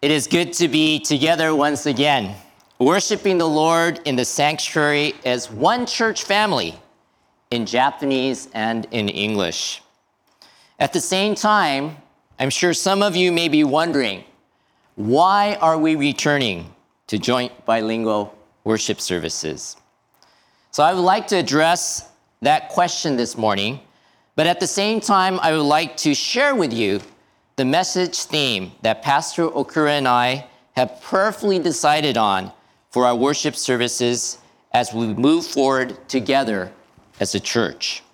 It is good to be together once again, worshiping the Lord in the sanctuary as one church family in Japanese and in English. At the same time, I'm sure some of you may be wondering why are we returning to joint bilingual worship services? So I would like to address that question this morning, but at the same time, I would like to share with you the message theme that Pastor Okura and I have prayerfully decided on for our worship services as we move forward together as a church.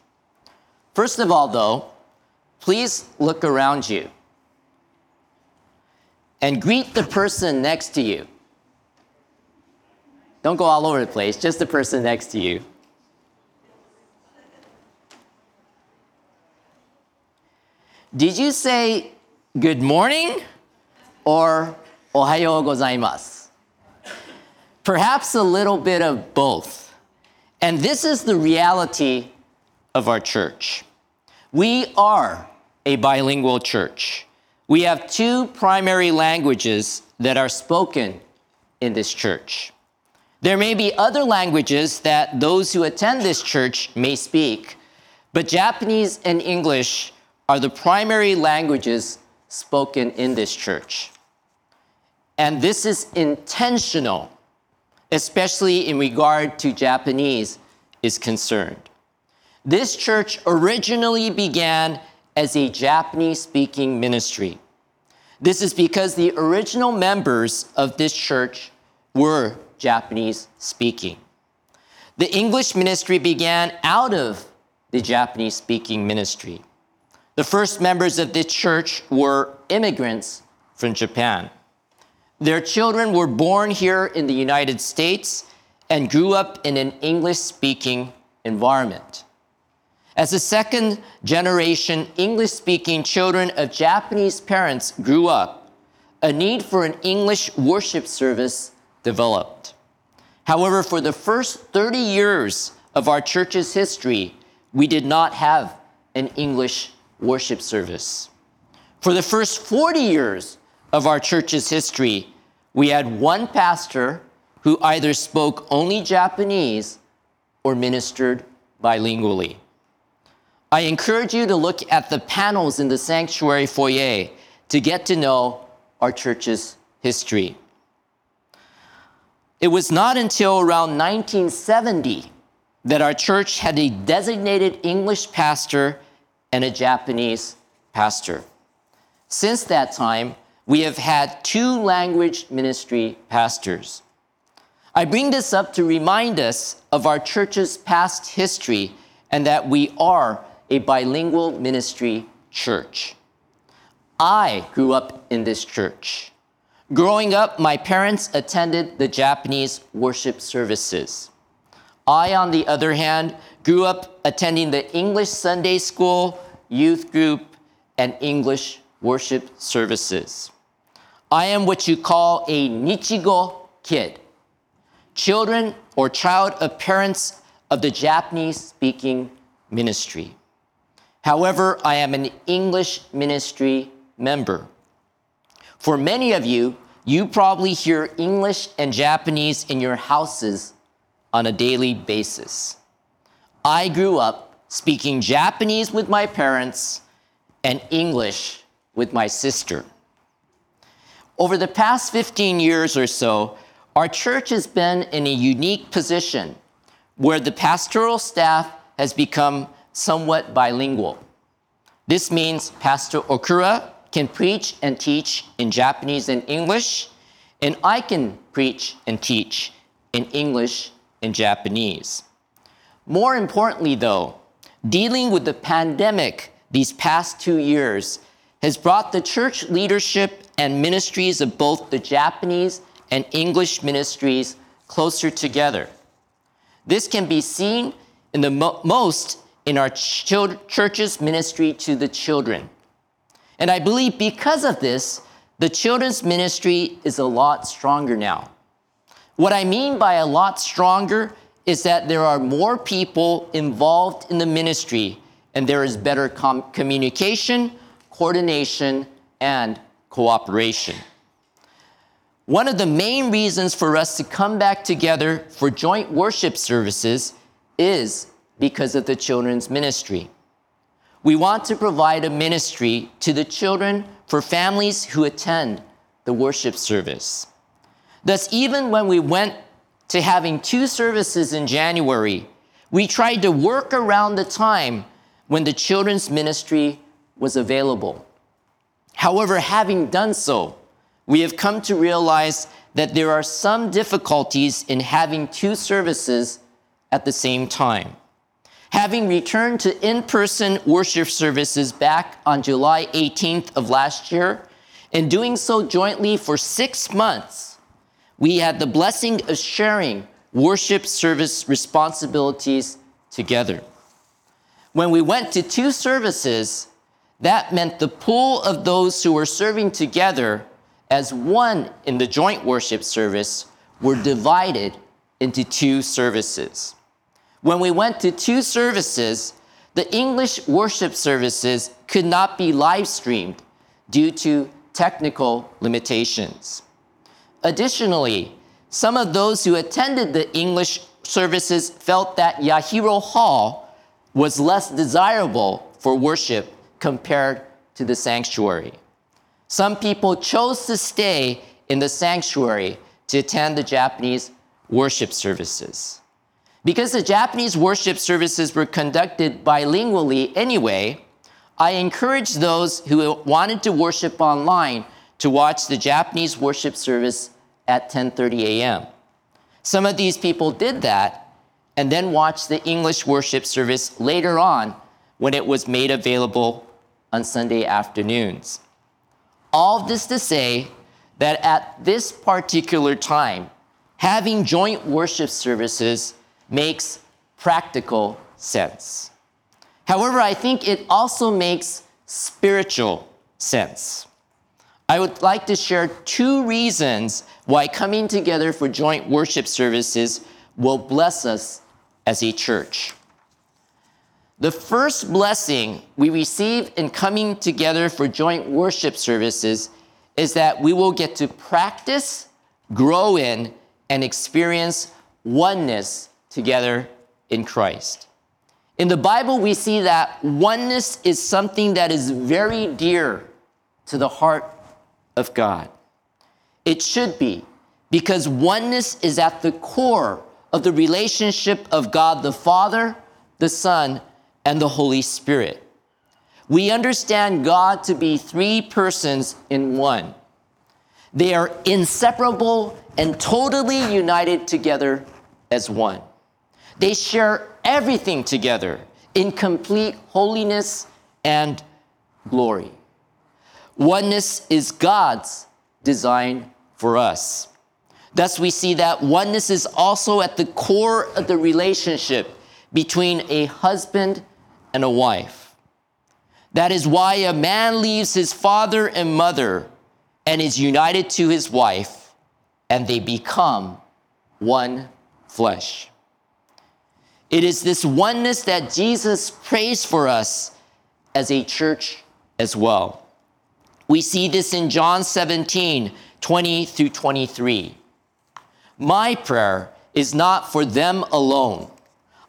First of all, though, please look around you and greet the person next to you. Don't go all over the place, just the person next to you. Did you say good morning or ohayo gozaimasu? Perhaps a little bit of both. And this is the reality of our church. We are a bilingual church. We have two primary languages that are spoken in this church. There may be other languages that those who attend this church may speak, but Japanese and English are the primary languages spoken in this church. And this is intentional, especially in regard to Japanese is concerned. This church originally began as a Japanese speaking ministry. This is because the original members of this church were Japanese speaking. The English ministry began out of the Japanese speaking ministry. The first members of this church were immigrants from Japan. Their children were born here in the United States and grew up in an English speaking environment. As the second generation English speaking children of Japanese parents grew up, a need for an English worship service developed. However, for the first 30 years of our church's history, we did not have an English worship service. For the first 40 years of our church's history, we had one pastor who either spoke only Japanese or ministered bilingually. I encourage you to look at the panels in the sanctuary foyer to get to know our church's history. It was not until around 1970 that our church had a designated English pastor and a Japanese pastor. Since that time, we have had two language ministry pastors. I bring this up to remind us of our church's past history and that we are a bilingual ministry church. I grew up in this church. Growing up, my parents attended the Japanese worship services. I, on the other hand, grew up attending the English Sunday school youth group, and English worship services. I am what you call a Nichigo kid, children or child of parents of the Japanese speaking ministry. However, I am an English ministry member. For many of you, you probably hear English and Japanese in your houses on a daily basis. I grew up speaking Japanese with my parents and English with my sister. Over the past 15 years or so, our church has been in a unique position where the pastoral staff has become somewhat bilingual. This means Pastor Okura can preach and teach in Japanese and English, and I can preach and teach in English and Japanese. More importantly, though, dealing with the pandemic these past two years has brought the church leadership and ministries of both the Japanese and English ministries closer together. This can be seen in the mo- most in our ch- church's ministry to the children. And I believe because of this, the children's ministry is a lot stronger now. What I mean by a lot stronger is that there are more people involved in the ministry and there is better com- communication, coordination, and cooperation. One of the main reasons for us to come back together for joint worship services is because of the children's ministry. We want to provide a ministry to the children for families who attend the worship service. Thus, even when we went to having two services in January, we tried to work around the time when the children's ministry was available. However, having done so, we have come to realize that there are some difficulties in having two services at the same time. Having returned to in person worship services back on July 18th of last year, and doing so jointly for six months, we had the blessing of sharing worship service responsibilities together. When we went to two services, that meant the pool of those who were serving together as one in the joint worship service were divided into two services. When we went to two services, the English worship services could not be live streamed due to technical limitations. Additionally, some of those who attended the English services felt that Yahiro Hall was less desirable for worship compared to the sanctuary. Some people chose to stay in the sanctuary to attend the Japanese worship services. Because the Japanese worship services were conducted bilingually anyway, I encouraged those who wanted to worship online to watch the Japanese worship service at 10:30 a.m. Some of these people did that and then watched the English worship service later on when it was made available on Sunday afternoons. All this to say that at this particular time, having joint worship services makes practical sense. However, I think it also makes spiritual sense. I would like to share two reasons why coming together for joint worship services will bless us as a church. The first blessing we receive in coming together for joint worship services is that we will get to practice, grow in, and experience oneness together in Christ. In the Bible, we see that oneness is something that is very dear to the heart of God. It should be, because oneness is at the core of the relationship of God the Father, the Son, and the Holy Spirit. We understand God to be three persons in one. They are inseparable and totally united together as one. They share everything together in complete holiness and glory. Oneness is God's design for us. Thus, we see that oneness is also at the core of the relationship between a husband and a wife. That is why a man leaves his father and mother and is united to his wife, and they become one flesh. It is this oneness that Jesus prays for us as a church as well. We see this in John 17 20 through 23. My prayer is not for them alone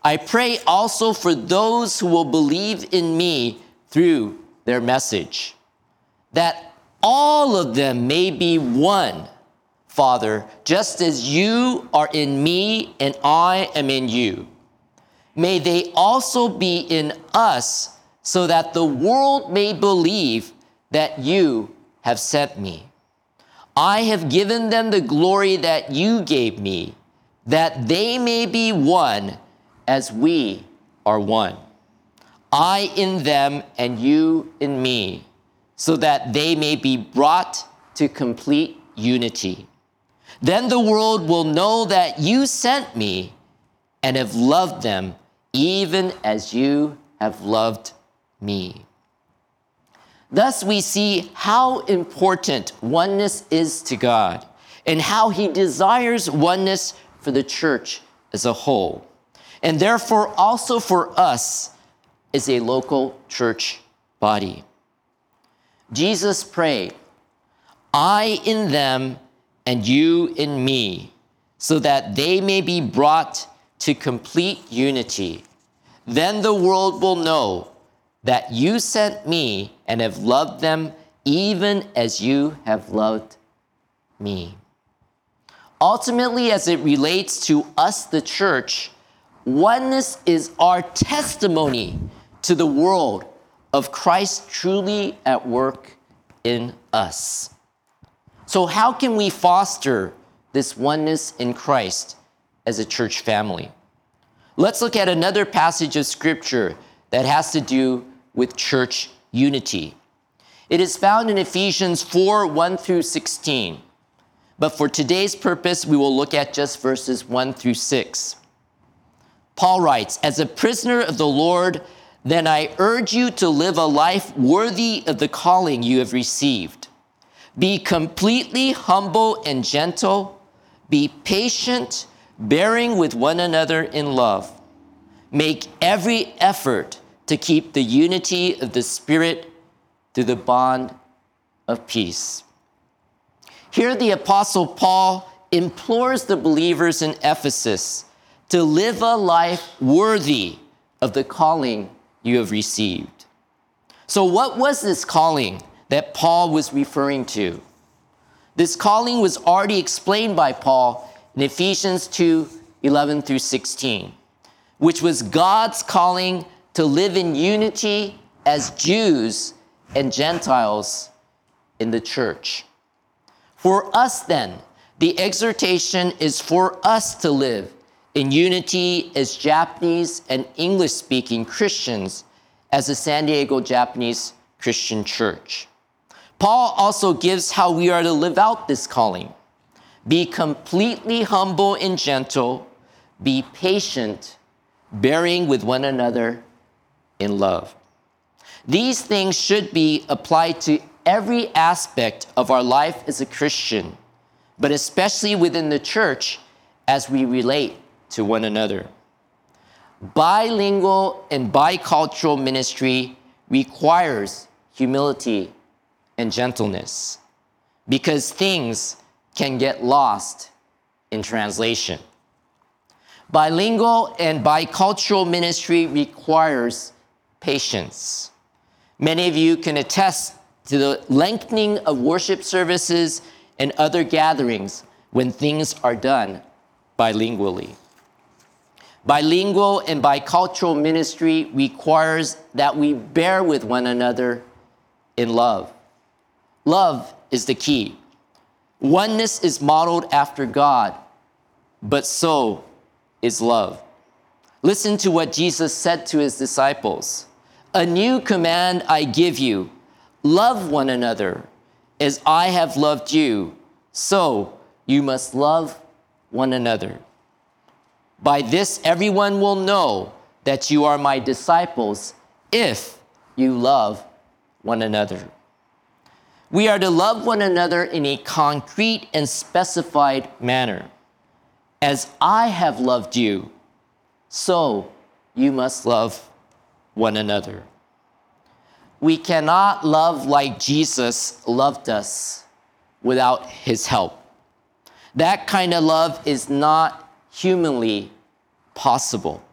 I pray also for those who will believe in me through their message, that all of them may be one, Father, just as you are in me and I am in you. May they also be in us, so that the world may believe that you have sent me. I have given them the glory that you gave me, that they may be one as we are one. I in them and you in me, so that they may be brought to complete unity. Then the world will know that you sent me and have loved them even as you have loved me. Thus, we see how important oneness is to God and how he desires oneness for the church as a whole and therefore also for us as a local church body. Jesus prayed, I in them and you in me, so that they may be brought to complete unity. Then the world will know that you sent me and have loved them even as you have loved me. Ultimately, as it relates to us, the church, oneness is our testimony to the world of Christ truly at work in us. So, how can we foster this oneness in Christ as a church family? Let's look at another passage of scripture that has to do with church unity. It is found in Ephesians 4 1 through 16. But for today's purpose, we will look at just verses 1 through 6. Paul writes, As a prisoner of the Lord, then I urge you to live a life worthy of the calling you have received. Be completely humble and gentle. Be patient, bearing with one another in love. Make every effort to keep the unity of the Spirit through the bond of peace. Here, the Apostle Paul implores the believers in Ephesus to live a life worthy of the calling you have received. So, what was this calling that Paul was referring to? This calling was already explained by Paul in Ephesians 2 11 through 16, which was God's calling to live in unity as Jews and Gentiles in the church. For us, then, the exhortation is for us to live in unity as Japanese and English speaking Christians as the San Diego Japanese Christian Church. Paul also gives how we are to live out this calling be completely humble and gentle, be patient, bearing with one another in love. These things should be applied to every aspect of our life as a Christian, but especially within the church as we relate to one another. Bilingual and bicultural ministry requires humility and gentleness because things can get lost in translation. Bilingual and bicultural ministry requires patience. Many of you can attest to the lengthening of worship services and other gatherings when things are done bilingually. Bilingual and bicultural ministry requires that we bear with one another in love. Love is the key. Oneness is modeled after God, but so is love. Listen to what Jesus said to his disciples A new command I give you love one another as I have loved you, so you must love one another. By this, everyone will know that you are my disciples if you love one another. We are to love one another in a concrete and specified manner. As I have loved you, so you must love one another. We cannot love like Jesus loved us without his help. That kind of love is not humanly possible.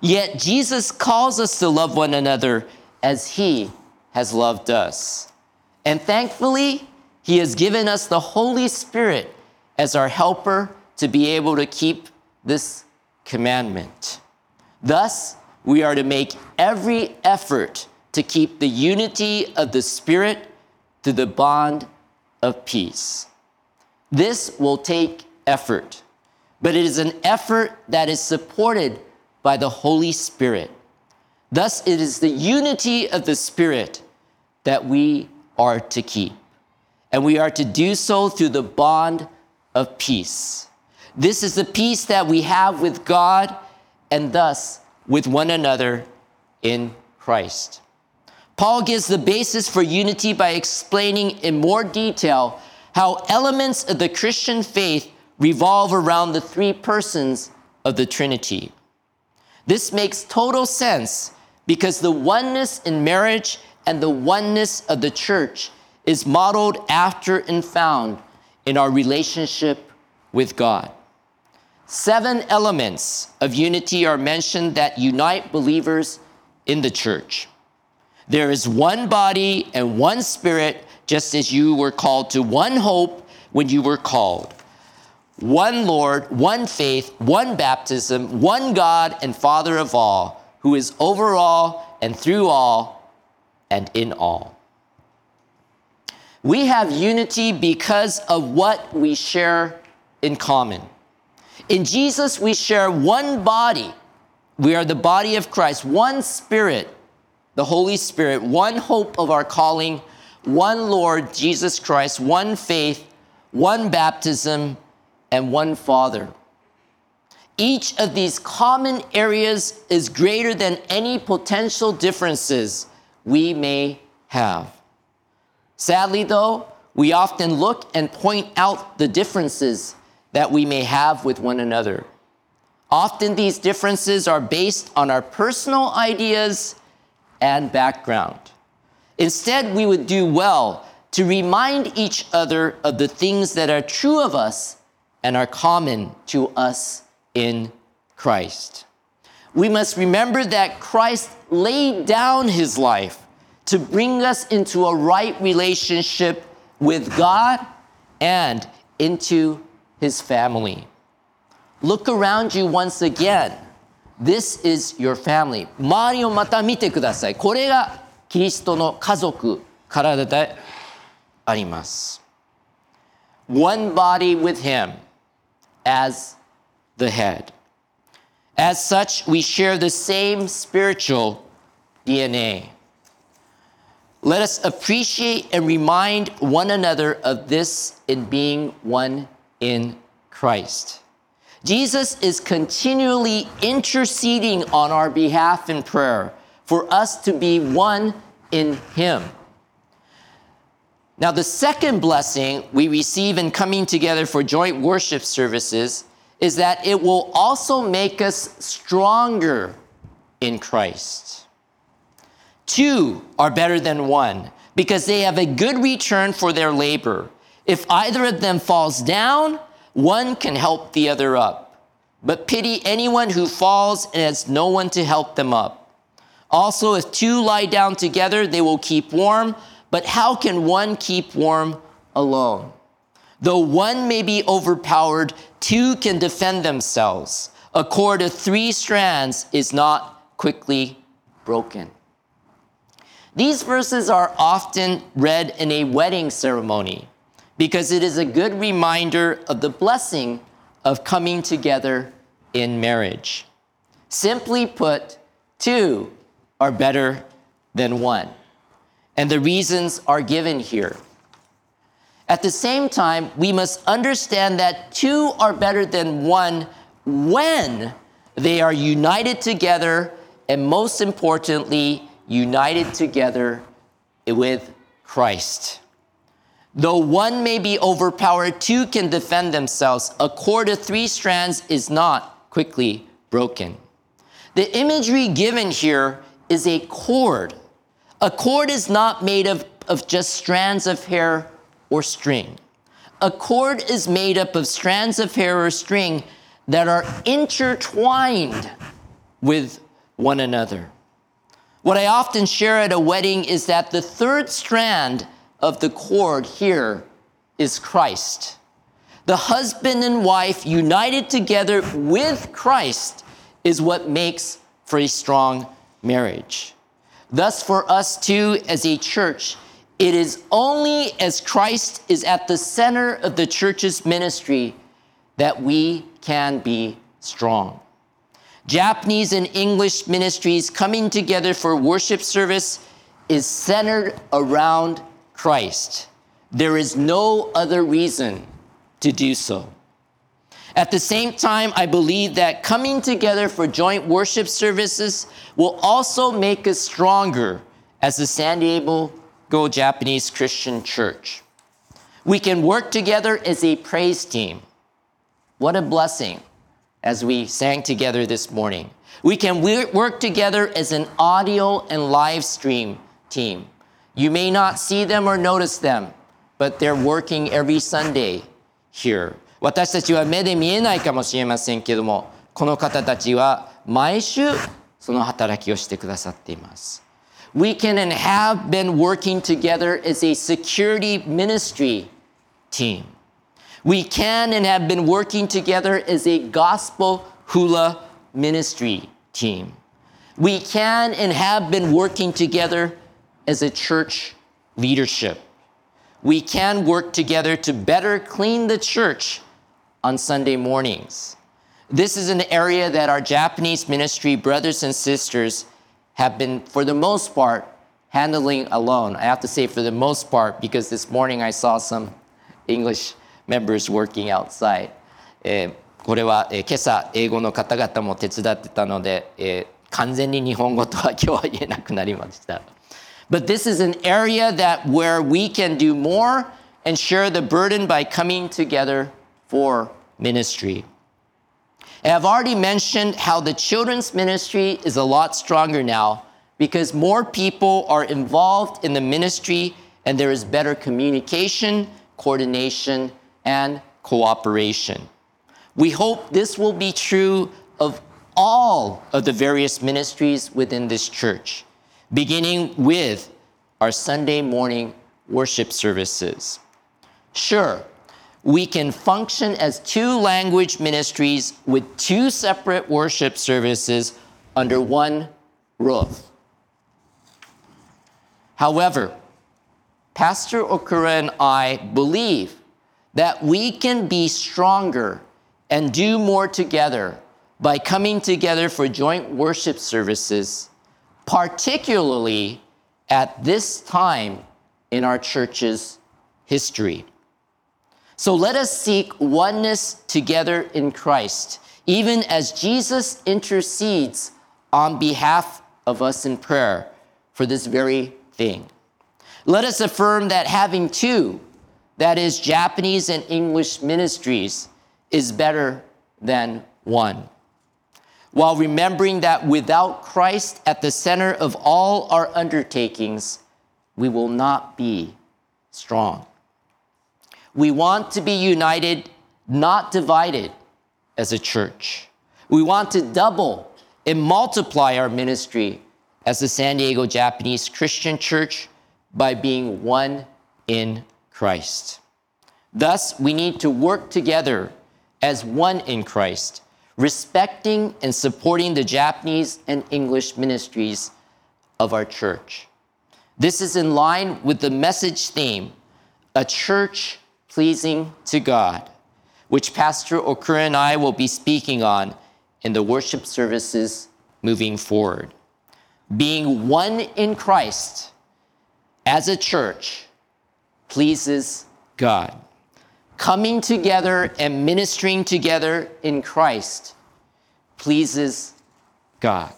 Yet Jesus calls us to love one another as he has loved us. And thankfully, he has given us the Holy Spirit as our helper to be able to keep this commandment. Thus, we are to make every effort to keep the unity of the Spirit through the bond of peace. This will take effort, but it is an effort that is supported by the Holy Spirit. Thus, it is the unity of the Spirit that we are to keep. And we are to do so through the bond of peace. This is the peace that we have with God and thus with one another in Christ. Paul gives the basis for unity by explaining in more detail how elements of the Christian faith revolve around the three persons of the Trinity. This makes total sense because the oneness in marriage and the oneness of the church is modeled after and found in our relationship with God. Seven elements of unity are mentioned that unite believers in the church. There is one body and one spirit, just as you were called to one hope when you were called. One Lord, one faith, one baptism, one God and Father of all, who is over all and through all and in all. We have unity because of what we share in common. In Jesus, we share one body. We are the body of Christ, one spirit, the Holy Spirit, one hope of our calling, one Lord, Jesus Christ, one faith, one baptism, and one Father. Each of these common areas is greater than any potential differences we may have. Sadly, though, we often look and point out the differences that we may have with one another. Often these differences are based on our personal ideas and background. Instead, we would do well to remind each other of the things that are true of us and are common to us in Christ. We must remember that Christ laid down his life to bring us into a right relationship with God and into his family. Look around you once again. This is your family. 周りをまた見てください。これがキリストの家族、体であります。One body with him as the head. As such, we share the same spiritual DNA. Let us appreciate and remind one another of this in being one in Christ. Jesus is continually interceding on our behalf in prayer for us to be one in Him. Now, the second blessing we receive in coming together for joint worship services is that it will also make us stronger in Christ. Two are better than one because they have a good return for their labor. If either of them falls down, one can help the other up. But pity anyone who falls and has no one to help them up. Also, if two lie down together, they will keep warm. But how can one keep warm alone? Though one may be overpowered, two can defend themselves. A cord of three strands is not quickly broken. These verses are often read in a wedding ceremony because it is a good reminder of the blessing of coming together in marriage. Simply put, two are better than one. And the reasons are given here. At the same time, we must understand that two are better than one when they are united together, and most importantly, united together with Christ. Though one may be overpowered, two can defend themselves. A cord of three strands is not quickly broken. The imagery given here is a cord. A cord is not made of, of just strands of hair or string. A cord is made up of strands of hair or string that are intertwined with one another. What I often share at a wedding is that the third strand of the cord here is Christ. The husband and wife united together with Christ is what makes for a strong marriage. Thus, for us too, as a church, it is only as Christ is at the center of the church's ministry that we can be strong. Japanese and English ministries coming together for worship service is centered around Christ. There is no other reason to do so. At the same time, I believe that coming together for joint worship services will also make us stronger as the San Diego Go Japanese Christian Church. We can work together as a praise team. What a blessing as we sang together this morning. We can work together as an audio and live stream team. You may not see them or notice them, but they're working every Sunday here. 私たちは目で見えないかもしれませんけども、この方たちは毎週その働きをしてくださっています。We can and have been working together as a security ministry team. We can and have been working together as a gospel hula ministry team. We can and have been working together as a church leadership. We can work together to better clean the church on Sunday mornings. This is an area that our Japanese ministry brothers and sisters have been, for the most part, handling alone. I have to say, for the most part, because this morning I saw some English members working outside. えーこれは、えー今朝英語の方々も手伝ってたので、えー完全に日本語とは今日は言えなくなりました。 But this is an area that where we can do more and share the burden by coming together for ministry. And I've already mentioned how the children's ministry is a lot stronger now because more people are involved in the ministry and there is better communication, coordination, and cooperation. We hope this will be true of all of the various ministries within this church, beginning with our Sunday morning worship services. Sure, we can function as two language ministries with two separate worship services under one roof. However, Pastor Okura and I believe that we can be stronger and do more together by coming together for joint worship services, particularly at this time in our church's history. So let us seek oneness together in Christ, even as Jesus intercedes on behalf of us in prayer for this very thing. Let us affirm that having two, that is, Japanese and English ministries, is better than one. While remembering that without Christ at the center of all our undertakings, we will not be strong. We want to be united, not divided as a church. We want to double and multiply our ministry as the San Diego Japanese Christian Church by being one in Christ. Thus, we need to work together as one in Christ, respecting and supporting the Japanese and English ministries of our church. This is in line with the message theme, a church pleasing to God, which Pastor Okura and I will be speaking on in the worship services moving forward. Being one in Christ as a church pleases God Coming together and ministering together in Christ pleases God.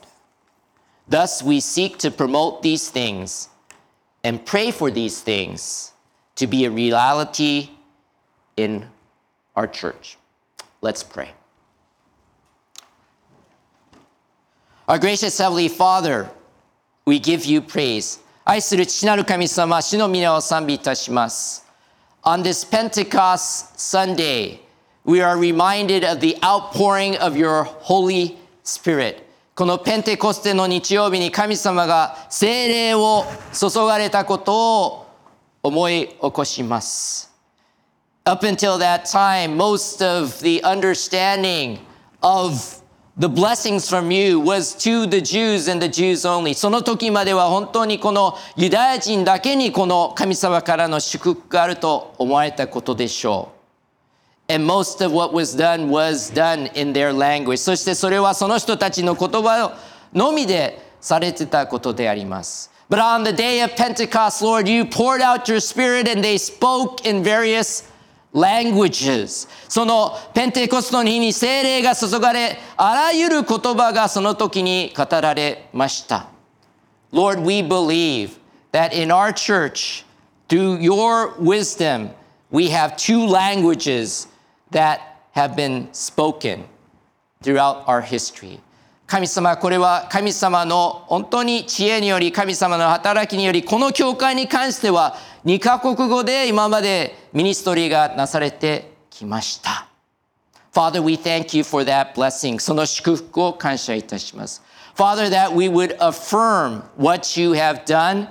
Thus, we seek to promote these things and pray for these things to be a reality in our church. Let's pray. Our gracious Heavenly Father, we give you praise. 愛する父なる神様、主の皆を賛美いたします。 On this Pentecost Sunday, we are reminded of the outpouring of your Holy Spirit. このペンテコステの日曜日に神様が聖霊を注がれたことを思い起こします。Up until that time, most of the understanding of the blessings from you was to the Jews and the Jews only. その時までは本当にこのユダヤ人だけにこの神様からの祝福があると思われたことでしょう。And most of what was done was done in their language. そしてそれはその人たちの言葉のみでされてたことであります。But on the day of Pentecost, Lord, you poured out your spirit and they spoke in various languages. そのペンテコストの日に聖霊が注がれ、あらゆる言葉がその時に語られました。Lord, we believe that in our church, through your wisdom, we have two languages that have been spoken throughout our history. 神様、これは神様の本当に知恵により、神様の働きにより、この教会に関しては2カ国語で今までミニストリーがなされてきました。Father, we thank you for that blessing. その祝福を感謝いたします。Father, that we would affirm what you have done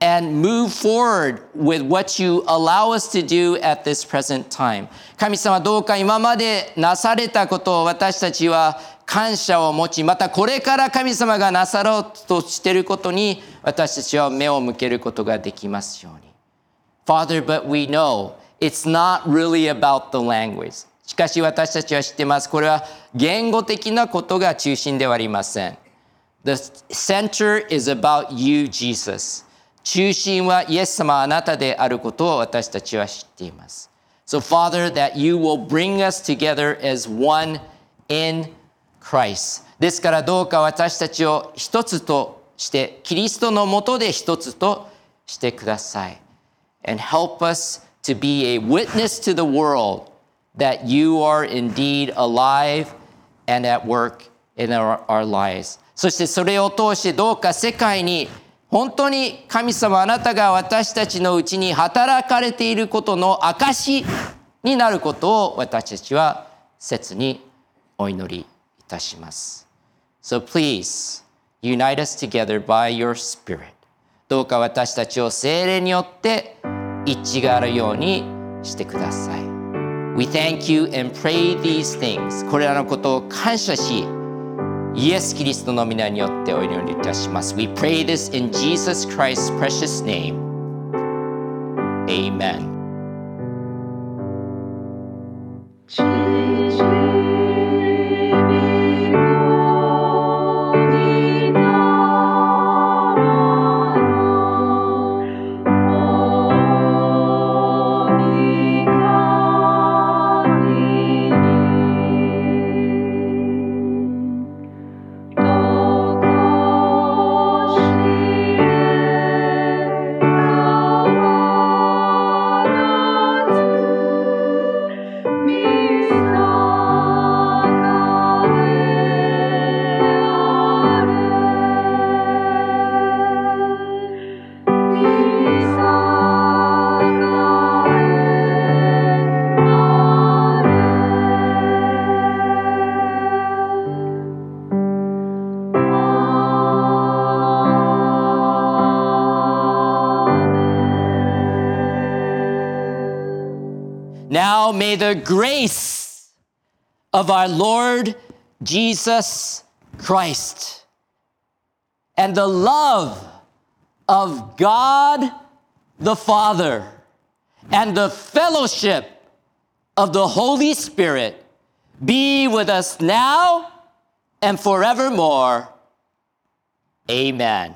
and move forward with what you allow us to do at this present time. 神様どうか今までなされたことを私たちは感謝を持ち、またこれから神様がなさろうとしていることに私たちは目を向けることができますように。Father, but we know it's not really about the language. しかし私たちは知ってます。これは言語的なことが中心ではありません。The center is about you, Jesus. 中心はイエス様あなたであることを私たちは知っています。So, Father, that you will bring us together as one in Christ. ですからどうか私たちを一つとして、キリストのもとで一つとしてください。And help us to be a witness to the world that you are indeed alive and at work in our, our lives. そしてそれを通してどうか世界に本当に神様あなたが私たちのうちに働かれていることの証になることを私たちは切にお祈りいたします。So please unite us together by your spirit. どうか私たちを精霊によって一致があるようにしてください。We thank you and pray these things. これらのことを感謝し、イエス・キリストの皆によってお祈りいたします。We pray this in Jesus Christ's precious name. Amen. Now may the grace of our Lord Jesus Christ and the love of God the Father and the fellowship of the Holy Spirit be with us now and forevermore. Amen.